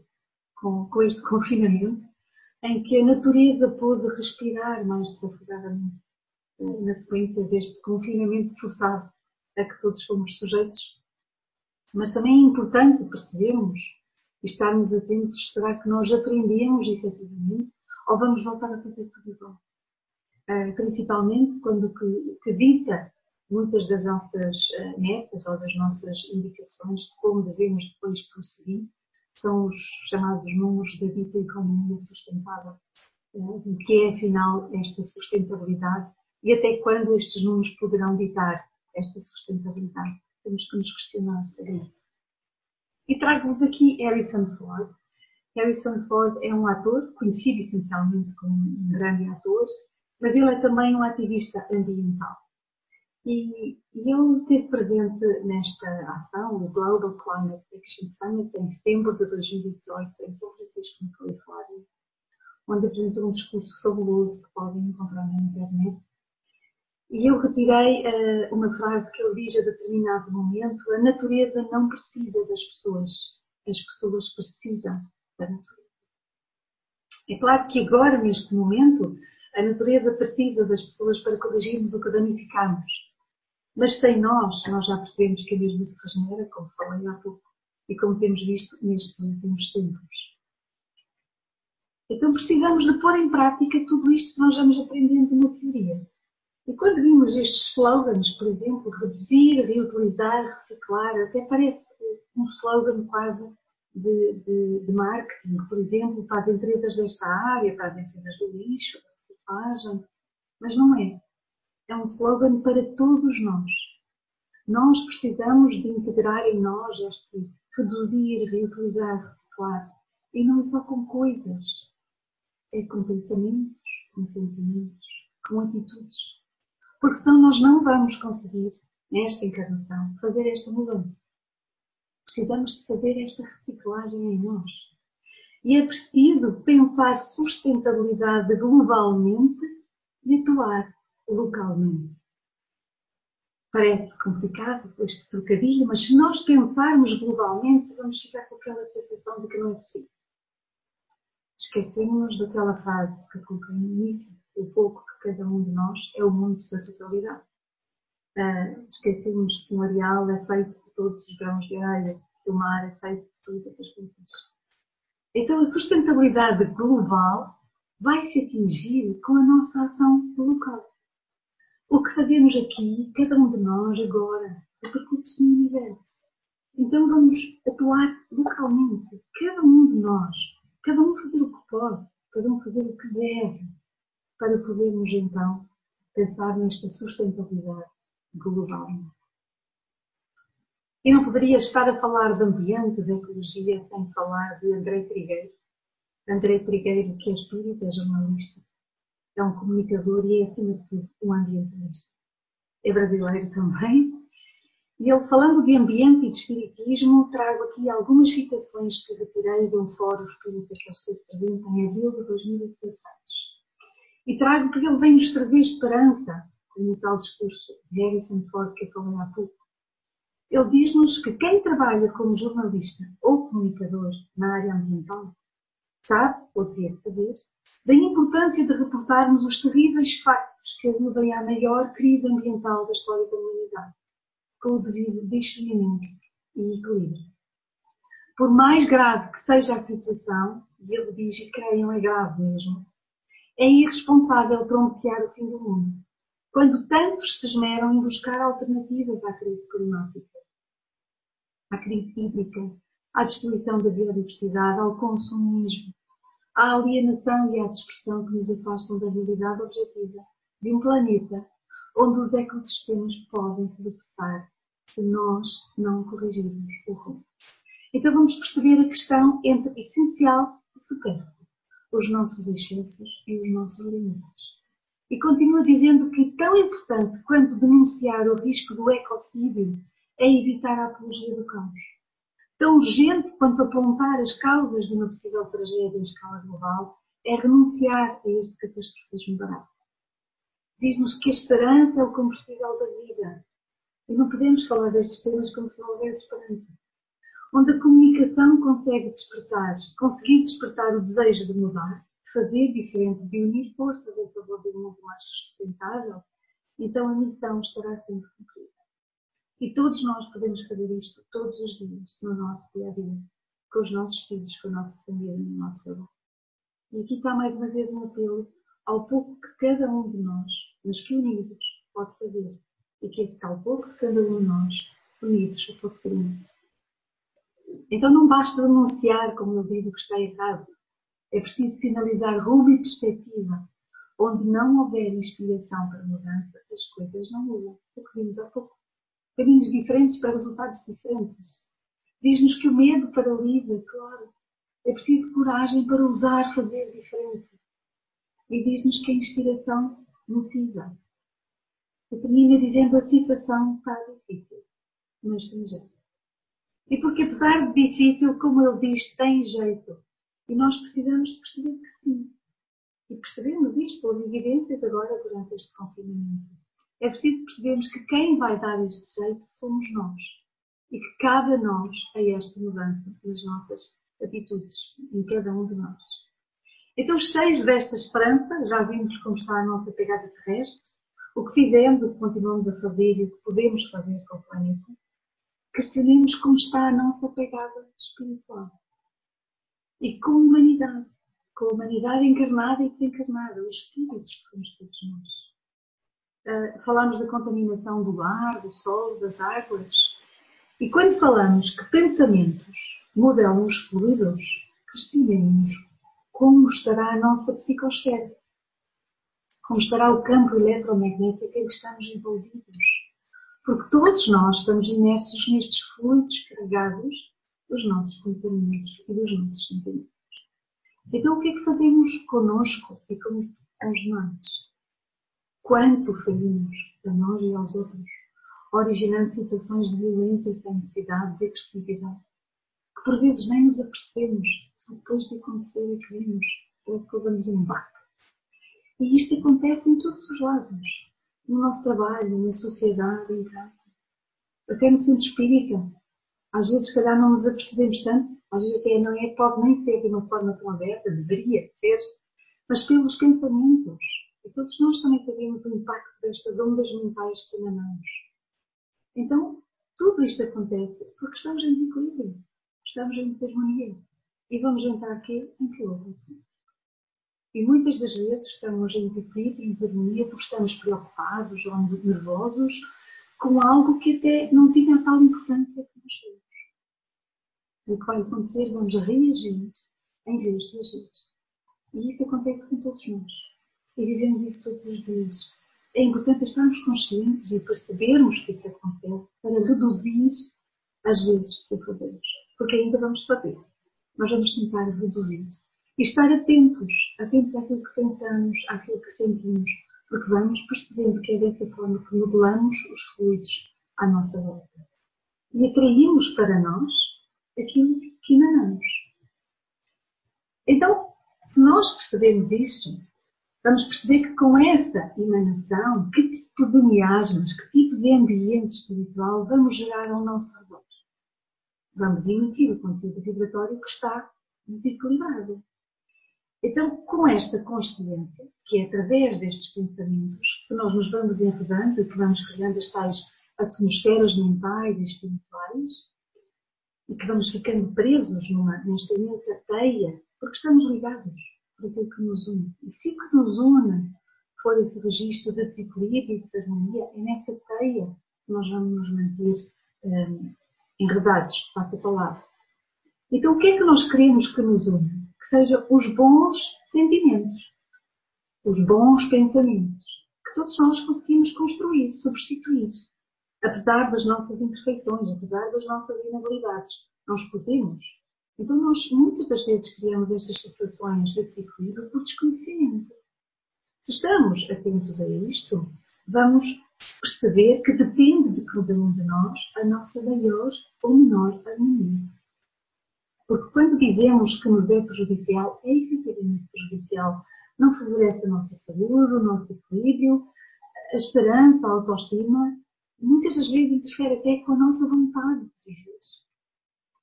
com, com este <laughs> confinamento, em que a natureza pôde respirar mais desafogadamente eh, na sequência deste confinamento forçado a que todos fomos sujeitos. Mas também é importante percebermos e estarmos atentos, será que nós aprendemos efetivamente ou vamos voltar a fazer tudo igual? Uh, principalmente quando que, que dita muitas das nossas metas ou das nossas indicações de como devemos depois prosseguir são os chamados números da dita economia sustentável, o que é afinal esta sustentabilidade e até quando estes números poderão ditar esta sustentabilidade. Temos que nos questionar sobre isso. E trago-vos aqui Harrison Ford. Harrison Ford é um ator, conhecido essencialmente como um grande ator, mas ele é também um ativista ambiental. E, ele esteve presente nesta ação, o Global Climate Action Summit, em setembro de 2018, em São Francisco, na Califórnia, onde apresentou um discurso fabuloso que podem encontrar na internet. E eu retirei uh, uma frase que ele diz a determinado momento: a natureza não precisa das pessoas, as pessoas precisam. É claro que agora, neste momento, a natureza precisa das pessoas para corrigirmos o que danificamos mas sem nós, nós já percebemos que a mesma se regenera, como falei há pouco, e como temos visto nestes últimos tempos. Então precisamos de pôr em prática tudo isto que nós vamos aprendendo na teoria. E quando vimos estes slogans, por exemplo, reduzir, reutilizar, reciclar, até parece um slogan quase de, de, de marketing, por exemplo, as empresas desta área, as empresas do lixo, da reciclagem, mas não é é um slogan para todos nós. Nós precisamos de integrar em nós este reduzir, reutilizar, reciclar. E não é só com coisas, é com pensamentos, com sentimentos, com atitudes. Porque senão nós não vamos conseguir, nesta encarnação, fazer esta mudança. Precisamos de fazer esta reciclagem em nós. E é preciso pensar sustentabilidade globalmente e atuar localmente. Parece complicado este trocadilho, mas se nós pensarmos globalmente, vamos ficar com aquela sensação de que não é possível. Esquecemos daquela frase que coloquei no início, o pouco que cada um de nós é o mundo da totalidade. Uh, esquecemos que o areal é feito de todos os grãos de areia, que o mar é feito de todas as coisas. Então a sustentabilidade global vai se atingir com a nossa ação local. O que fazemos aqui, cada um de nós agora, repercute no universo. Então vamos atuar localmente, cada um de nós, cada um fazer o que pode, cada um fazer o que deve, para podermos então pensar nesta sustentabilidade global. E não poderia estar a falar de ambiente, de ecologia, sem falar de André Trigueiro. André Trigueiro, que é espírita, é jornalista, é um comunicador e é, acima de tudo, um ambientalista. É brasileiro também. E ele, falando de ambiente e de espiritismo, trago aqui algumas citações que retirei de um fórum espírita que eu estive presente em abril de 2016. E trago porque ele vem nos trazer esperança, como o tal discurso de Harrison Ford que eu falei há pouco. Ele diz-nos que quem trabalha como jornalista ou comunicador na área ambiental sabe, ou devia saber, da importância de reportarmos os terríveis factos que aludem à maior crise ambiental da história da humanidade, com o devido discernimento e equilíbrio. Por mais grave que seja a situação, e ele diz e creiam é grave mesmo, é irresponsável pronunciar o fim do mundo, quando tantos se esmeram em buscar alternativas à crise climática, à crise hídrica, à destruição da biodiversidade, ao consumismo, à alienação e à dispersão que nos afastam da realidade objetiva de um planeta onde os ecossistemas podem tropeçar se nós não corrigirmos o rumo. Então vamos perceber a questão entre essencial e supérfluo, os nossos excessos e os nossos limites. E continua dizendo que tão importante quanto denunciar o risco do ecocídio é evitar a apologia do caos tão urgente quanto apontar as causas de uma possível tragédia em escala global é renunciar a este catastrofismo barato. Diz-nos que a esperança é o combustível da vida. E não podemos falar destes temas como se não houvesse esperança. Onde a comunicação consegue despertar, conseguir despertar o desejo de mudar, fazer diferente, de unir forças em favor de um mundo mais sustentável, então a missão estará sempre cumprida. E todos nós podemos fazer isto todos os dias, no nosso dia a dia, com os nossos filhos, com a nossa família, no nosso lar. E aqui está mais uma vez um apelo ao pouco que cada um de nós, mas que unidos, pode fazer e que esse tal pouco de cada um de nós, unidos, o ser muito. Então não basta denunciar, como eu digo, o que está errado. É preciso sinalizar rumo e perspectiva. Onde não houver inspiração para mudança, as coisas não mudam. O que vimos há pouco. Caminhos diferentes para resultados diferentes. Diz-nos que o medo paralisa, claro. É preciso coragem para ousar fazer diferente. E diz-nos que a inspiração motiva. E termina dizendo a situação está difícil, mas tem jeito. E porque apesar de difícil, como ele diz, tem jeito. E nós precisamos perceber que sim. E percebemos isto, houve evidências agora durante este confinamento. É preciso percebermos que quem vai dar este jeito somos nós. E que cabe a nós a esta mudança nas nossas atitudes, em cada um de nós. Então, cheios desta esperança, já vimos como está a nossa pegada terrestre, o que fizemos, o que continuamos a fazer e o que podemos fazer com o planeta, questionemos como está a nossa pegada espiritual. E com a humanidade, com a humanidade encarnada e desencarnada, os espíritos que somos todos nós. Uh, falamos da contaminação do ar, do sol, das águas. E quando falamos que pensamentos modelam os fluidos, questionemos como estará a nossa psicosfera como estará o campo eletromagnético em que estamos envolvidos. Porque todos nós estamos imersos nestes fluidos carregados dos nossos pensamentos e dos nossos sentimentos. Então, o que é que fazemos conosco e com os demais? Quanto falhamos a nós e aos outros, originando situações de violência sem necessidade, de agressividade, que por vezes nem nos apercebemos, só depois de acontecer é que vimos, ou que levamos um bate e isto acontece em todos os lados. No nosso trabalho, na sociedade, em casa. Até no centro espírita. Às vezes, se calhar, não nos apercebemos tanto. Às vezes, até não é, pode nem ser de uma forma tão aberta, deveria ser, mas pelos pensamentos. E todos nós também sabemos o impacto destas ondas mentais que emanamos. Então, tudo isto acontece porque estamos em desequilíbrio. Estamos em desarmonia. E vamos entrar aqui em que houve e muitas das vezes estamos em conflito, em desarmonia, porque estamos preocupados ou nervosos com algo que até não tinha tal importância nós temos. O que vai acontecer, vamos reagir em vez de agir. E isso acontece com todos nós. E vivemos isso todos os dias. É importante estarmos conscientes e percebermos que isso acontece para reduzir as vezes que fazemos. Porque ainda vamos fazer. Nós vamos tentar reduzir e estar atentos, atentos àquilo que pensamos, àquilo que sentimos, porque vamos percebendo que é dessa forma que modelamos os fluidos à nossa volta. E atraímos para nós aquilo que emanamos. Então, se nós percebemos isto, vamos perceber que com essa emanação, que tipo de miasmas, que tipo de ambiente espiritual vamos gerar ao nosso redor. Vamos emitir o conteúdo vibratório que está desequilibrado. Então, com esta consciência, que é através destes pensamentos que nós nos vamos enredando e que vamos criando as tais atmosferas mentais e espirituais, e que vamos ficando presos numa, nesta imensa teia, porque estamos ligados por aquilo que nos une. E se o que nos une for esse registro de desequilíbrio e de harmonia, é nessa teia que nós vamos nos manter um, enredados, passa a palavra. Então, o que é que nós queremos que nos une? que sejam os bons sentimentos, os bons pensamentos, que todos nós conseguimos construir, substituir. Apesar das nossas imperfeições, apesar das nossas inabilidades, nós podemos. Então nós muitas das vezes criamos estas situações de desequilíbrio por desconhecimento. Se estamos atentos a isto, vamos perceber que depende de cada um de nós a nossa maior ou menor harmonia. Porque quando dizemos que nos é prejudicial, é efetivamente prejudicial. Não favorece a nossa saúde, o nosso equilíbrio, a esperança, a autoestima. Muitas das vezes interfere até com a nossa vontade de viver.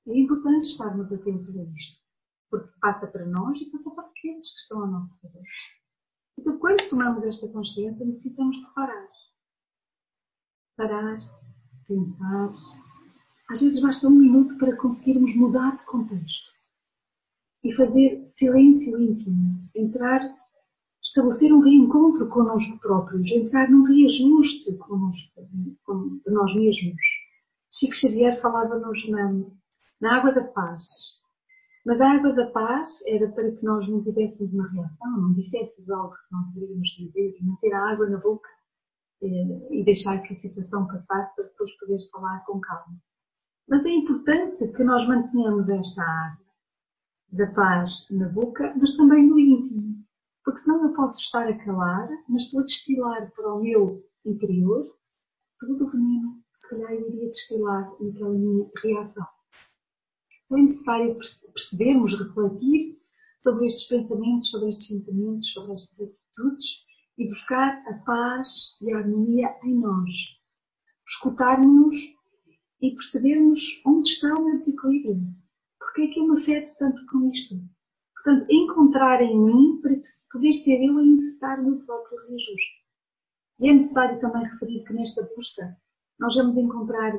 É importante estarmos atentos a isto. Porque passa para nós e passa para aqueles que estão ao nosso redor. Então, quando tomamos esta consciência, necessitamos de parar. Parar, pensar, às vezes basta um minuto para conseguirmos mudar de contexto e fazer silêncio íntimo, entrar, estabelecer um reencontro connosco próprios, entrar num reajuste connosco, com, nós mesmos. Chico Xavier falava-nos na, na água da paz. Mas a água da paz era para que nós não tivéssemos uma reação, não disséssemos algo que não deveríamos dizer, meter a água na boca eh, e deixar que a situação passasse para depois poder falar com calma. Mas é importante que nós mantenhamos esta água da paz na boca, mas também no íntimo. Porque senão eu posso estar a calar, mas estou a destilar para o meu interior todo o veneno que se calhar eu iria destilar naquela minha reação. Então é necessário percebermos, refletir sobre estes pensamentos, sobre estes sentimentos, sobre estas atitudes e buscar a paz e a harmonia em nós. Escutarmos e percebermos onde está o meu desequilíbrio. Porque é que eu me afeto tanto com isto? Portanto, encontrar em mim poder ser eu a incitar o meu próprio reajuste. E é necessário também referir que nesta busca nós vamos encontrar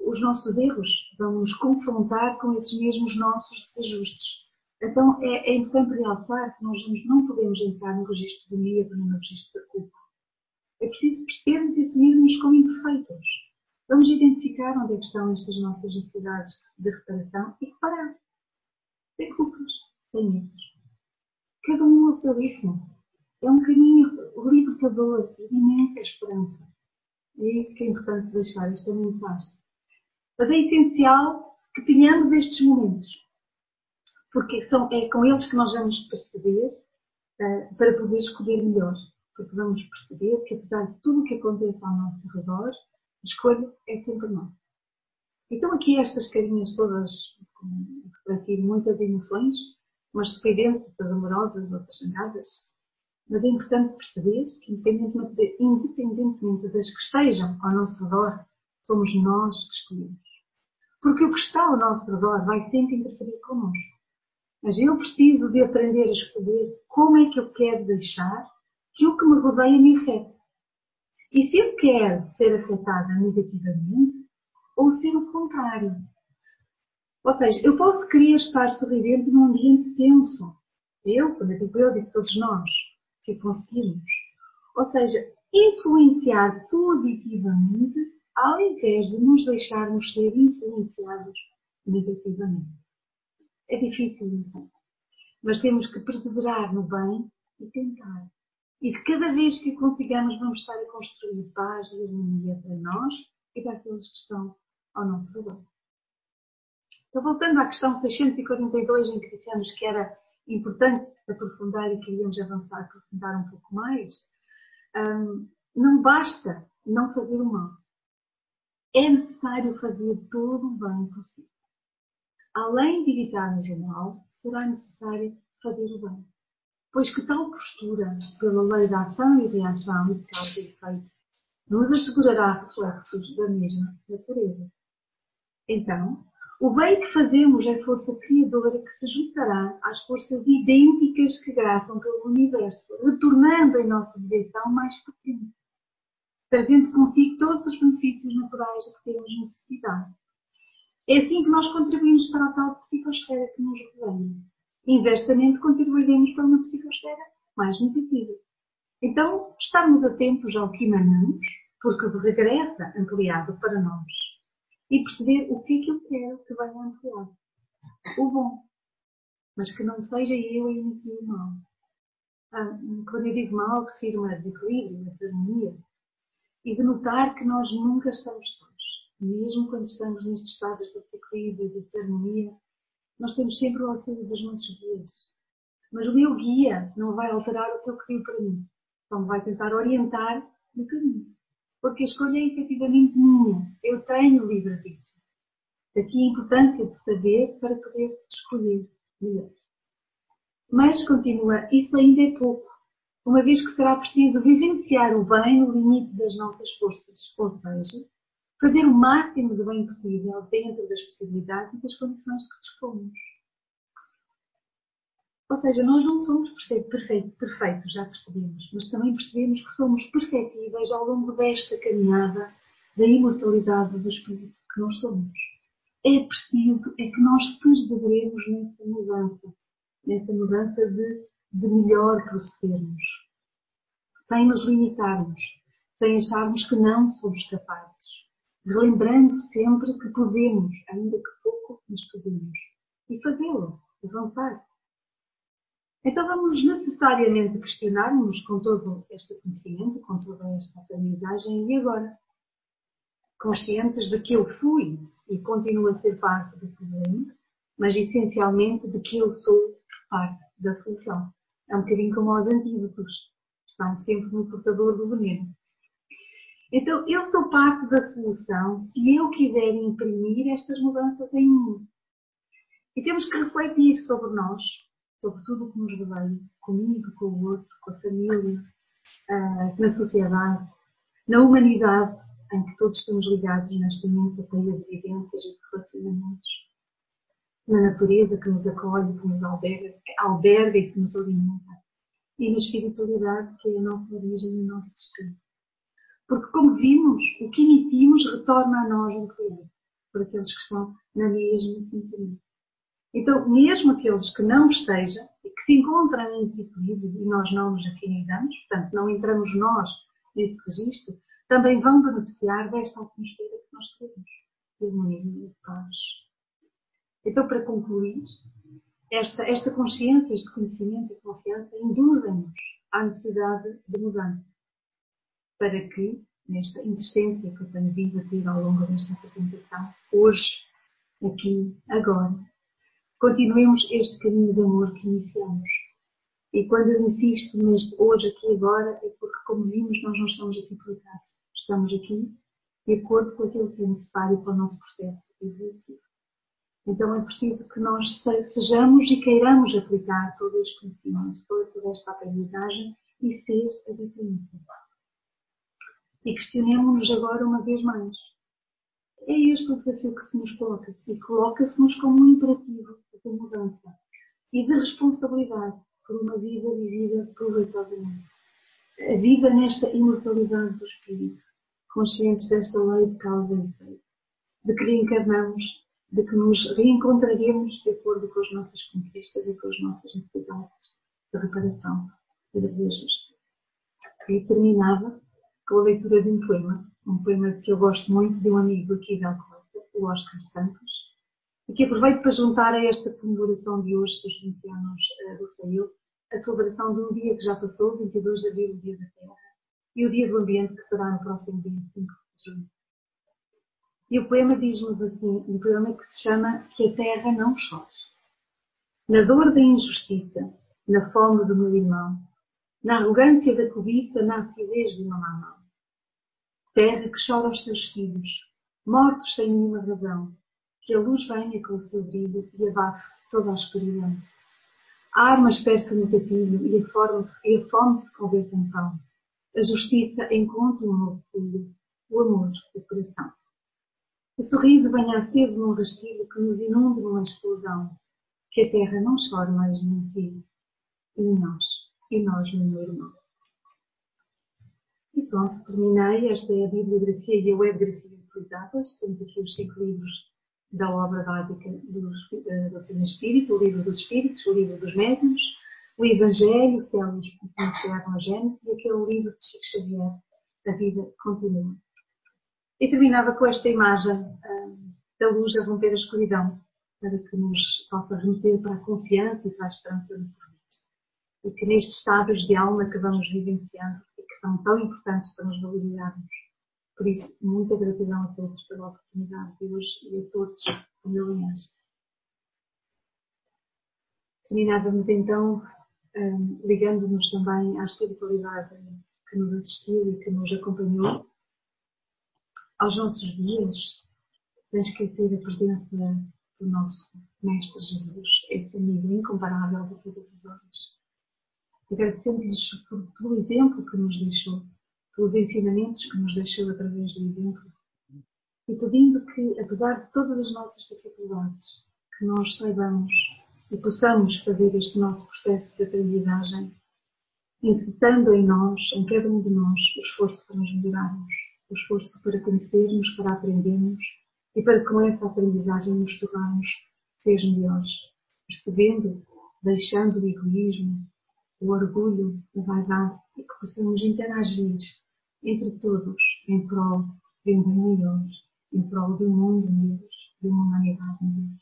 os nossos erros, vamos confrontar com esses mesmos nossos desajustes. Então é, é importante realçar que nós não podemos entrar no registro do medo no registro da culpa. É preciso percebermos e assumirmos como imperfeitos. Vamos identificar onde é que estão estas nossas necessidades de reparação e reparar. Sem culpas, sem medos. Cada um ao seu ritmo. É um caminho libertador e de imensa esperança. É isso que é importante deixar esta mensagem. Mas é essencial que tenhamos estes momentos. Porque são, é com eles que nós vamos perceber uh, para poder escolher melhor. Porque vamos perceber que apesar de tudo o que acontece ao nosso redor, a escolha é sempre nossa. Então aqui estas carinhas todas refletir muitas emoções, umas dependentes, outras amorosas, outras sangradas. Mas é importante perceber que, independentemente, independentemente das que estejam ao nosso redor, somos nós que escolhemos. Porque o que está ao nosso redor vai sempre interferir connosco. Mas eu preciso de aprender a escolher como é que eu quero deixar que o que me rodeia me afete. E se eu quero ser afetada negativamente, ou ser o contrário, ou seja, eu posso querer estar sorridente num ambiente tenso. Eu, quando eu digo eu, digo todos nós, se conseguirmos. Ou seja, influenciar positivamente ao invés de nos deixarmos ser influenciados negativamente. É difícil, sei. Mas temos que perseverar no bem e tentar. E que cada vez que consigamos vamos estar a construir paz e harmonia para nós e para aqueles que estão ao nosso redor. Então, voltando à questão 642, em que dissemos que era importante aprofundar e queríamos avançar, aprofundar um pouco mais, um, não basta não fazer o mal. É necessário fazer todo o bem possível. Além de evitarmos o mal, será necessário fazer o bem. Pois que tal postura, pela lei da ação e reação e de causa e efeito, nos assegurará reflexos da mesma natureza. Então, o bem que fazemos é força criadora que se juntará às forças idênticas que graçam pelo universo, retornando em nossa direção mais potente, trazendo consigo todos os benefícios naturais de que temos necessidade. É assim que nós contribuímos para a tal psicosfera que nos rodeia. Inversamente, contribuiremos para uma psicosfera mais negativa. Então, estarmos atentos ao que emanamos, porque regressa ampliado para nós e perceber o que é que eu quero que venha ampliar. O bom. Mas que não seja eu a emitir o mal. Ah, quando eu digo mal, refiro-me a desequilíbrio, a desarmonia. E de notar que nós nunca estamos sós. Mesmo quando estamos nestes estados de desequilíbrio e de desarmonia, nós temos sempre o auxílio dos nossos guias. Mas o meu guia não vai alterar o que eu queria para mim. Me vai tentar orientar no caminho porque a escolha é efetivamente minha. Eu tenho livre-arbítrio. Daqui a importância de saber para poder escolher melhor. Mas, continua, isso ainda é pouco, uma vez que será preciso vivenciar o bem no limite das nossas forças, ou seja, fazer o máximo de bem possível dentro das possibilidades e das condições que dispomos. Ou seja, nós não somos perfeitos, já percebemos, mas também percebemos que somos perfectíveis ao longo desta caminhada da imortalidade do Espírito que nós somos. É preciso é que nós perseveremos nessa mudança, nessa mudança de, de melhor procedermos. sem nos limitarmos, sem acharmos que não somos capazes, relembrando sempre que podemos, ainda que pouco, mas podemos, e fazê-lo, avançar. Então vamos necessariamente questionar-nos com todo este conhecimento, com toda esta aprendizagem, e agora? Conscientes de que eu fui e continuo a ser parte do problema, mas essencialmente de que eu sou parte da solução. É um bocadinho como os antídotos, estão sempre no portador do veneno. Então, eu sou parte da solução se eu quiser imprimir estas mudanças em mim. E temos que refletir sobre nós, sobre tudo o que nos rodeia, comigo, com o outro, com a família, ah, na sociedade, na humanidade, em que todos estamos ligados nesta imensa teia de vivências e de relacionamentos, na natureza que nos acolhe, que nos alberga, que alberga e que nos alimenta, e na espiritualidade que é a nossa origem e o nosso destino. Porque, como vimos, o que emitimos retorna a nós em cliente, por aqueles que estão na mesma sintonia. Então, mesmo aqueles que não estejam e que se encontram em desequilíbrio e nós não nos afinizamos, portanto, não entramos nós nesse registro, também vão beneficiar desta atmosfera que nós queremos, de harmonia e de paz. Então, para concluir, esta, esta consciência, este conhecimento e confiança induzem-nos à necessidade de mudança, para que, nesta insistência que eu tenho vindo a ter ao longo desta apresentação, hoje, aqui, agora, continuemos este caminho de amor que iniciamos. E quando eu insisto neste hoje, aqui, agora, é porque, como vimos, nós não estamos aqui por acaso. Estamos aqui de acordo com aquilo que é necessário para o nosso processo evolutivo. Então é preciso que nós sejamos e queiramos aplicar todo este conhecimento, toda esta aprendizagem e ser a diferença. E questionemos-nos agora uma vez mais. É este o desafio que se nos coloca e coloca-se-nos como um imperativo de mudança e de responsabilidade por uma vida vivida proveitosamente. A vida nesta imortalidade do espírito, conscientes desta lei de causa e efeito, de que reencarnamos de que nos reencontraremos de acordo com as nossas conquistas e com as nossas necessidades de reparação e de reajuste. E terminava com a leitura de um poema, um poema que eu gosto muito de um amigo aqui da Alcobaça, o Oscar Santos, e que aproveito para juntar a esta comemoração de hoje, dos 20 anos uh, do Sail, a celebração de um dia que já passou, 22 de abril, o Dia da Terra, e o Dia do Ambiente, que será no próximo dia 5 de junho. E o poema diz-nos assim, um poema que se chama Que a terra não chore. Na dor da injustiça, na fome do meu irmão, na arrogância da cobiça, na acidez de uma má mão. Terra que chora os seus filhos, mortos sem nenhuma razão, que a luz venha com o seu brilho e abafe toda a escuridão. A arma esperta no gatilho e a, forma, e a fome se converte em pão. A justiça encontra um novo filho, o amor, o coração. O sorriso venha aceso num rastilho que nos inunde numa explosão. Que a terra não chore mais nem ti, e nós, e nós, meu irmão. E pronto, terminei. Esta é a bibliografia e a webgrafia utilizadas. Temos aqui os cinco livros da obra básica do eh, Doutrina Espírito, o livro dos Espíritos, o livro dos Médiuns, o Evangelho, o Céu e o Inferno, a Gênesis, e aquele livro de Chico Xavier, A Vida Continua. E terminava com esta imagem uh, da luz a romper a escuridão, para que nos possa remeter para a confiança e para a esperança no porvir. E que nestes estados de alma que vamos vivenciando e que são tão importantes para nos valorizarmos. Por isso, muita gratidão a todos pela oportunidade de hoje e a todos meu linhagem. Terminávamos então um, ligando-nos também à espiritualidade que nos assistiu e que nos acompanhou aos nossos dias, sem esquecer a presença do nosso Mestre Jesus, esse amigo incomparável de todas as horas. Agradecendo-lhes pelo exemplo que nos deixou, pelos ensinamentos que nos deixou através do exemplo, e pedindo que, apesar de todas as nossas dificuldades, que nós saibamos e possamos fazer este nosso processo de aprendizagem, incitando em nós, em cada um de nós, o esforço para nos melhorarmos o esforço para conhecermos, para aprendermos e para com essa aprendizagem nos tornarmos seres melhores, percebendo, deixando o egoísmo, o orgulho, a vaidade e que possamos interagir entre todos em prol de um bem melhor, em prol de um mundo melhor, de uma humanidade melhor.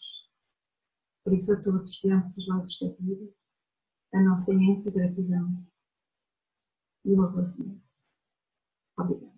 Por isso, a todos, diante dos vossos pedidos, a nossa imensa gratidão e o abraço. Obrigada.